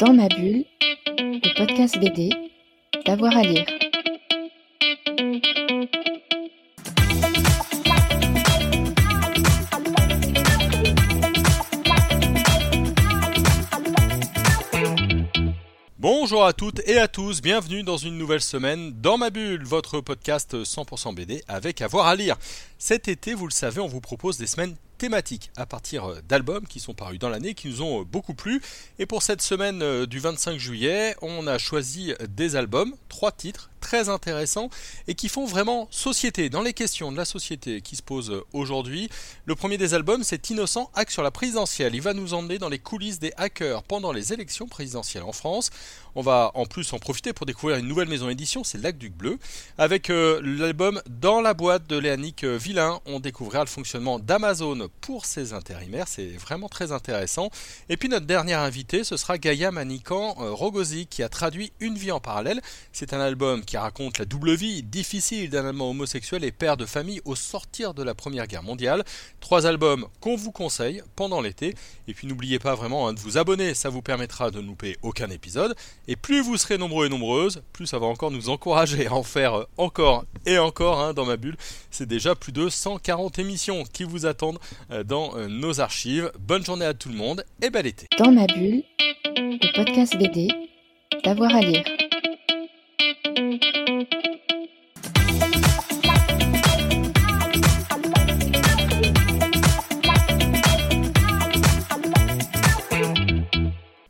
Dans ma bulle, le podcast BD, d'avoir à lire. Bonjour à toutes et à tous, bienvenue dans une nouvelle semaine dans ma bulle, votre podcast 100% BD avec avoir à lire. Cet été, vous le savez, on vous propose des semaines thématiques à partir euh, d'albums qui sont parus dans l'année, qui nous ont euh, beaucoup plu. Et pour cette semaine euh, du 25 juillet, on a choisi des albums, trois titres très intéressants et qui font vraiment société, dans les questions de la société qui se posent aujourd'hui. Le premier des albums, c'est Innocent Hack sur la présidentielle. Il va nous emmener dans les coulisses des hackers pendant les élections présidentielles en France. On va en plus en profiter pour découvrir une nouvelle maison édition, c'est L'Aqueduc Bleu. Avec l'album Dans la boîte de Léanique Villain, on découvrira le fonctionnement d'Amazon pour ses intérimaires. C'est vraiment très intéressant. Et puis notre dernière invité, ce sera Gaïa Manikan euh, qui a traduit Une vie en parallèle. C'est un album qui raconte la double vie difficile d'un allemand homosexuel et père de famille au sortir de la Première Guerre mondiale. Trois albums qu'on vous conseille pendant l'été. Et puis n'oubliez pas vraiment hein, de vous abonner, ça vous permettra de ne louper aucun épisode. Et plus vous serez nombreux et nombreuses, plus ça va encore nous encourager à en faire euh, encore et encore hein, dans ma bulle. C'est déjà plus de 140 émissions qui vous attendent euh, dans euh, nos archives. Bonne journée à tout le monde et bel été. Dans ma bulle, le podcast BD, d'avoir à lire. Thank you.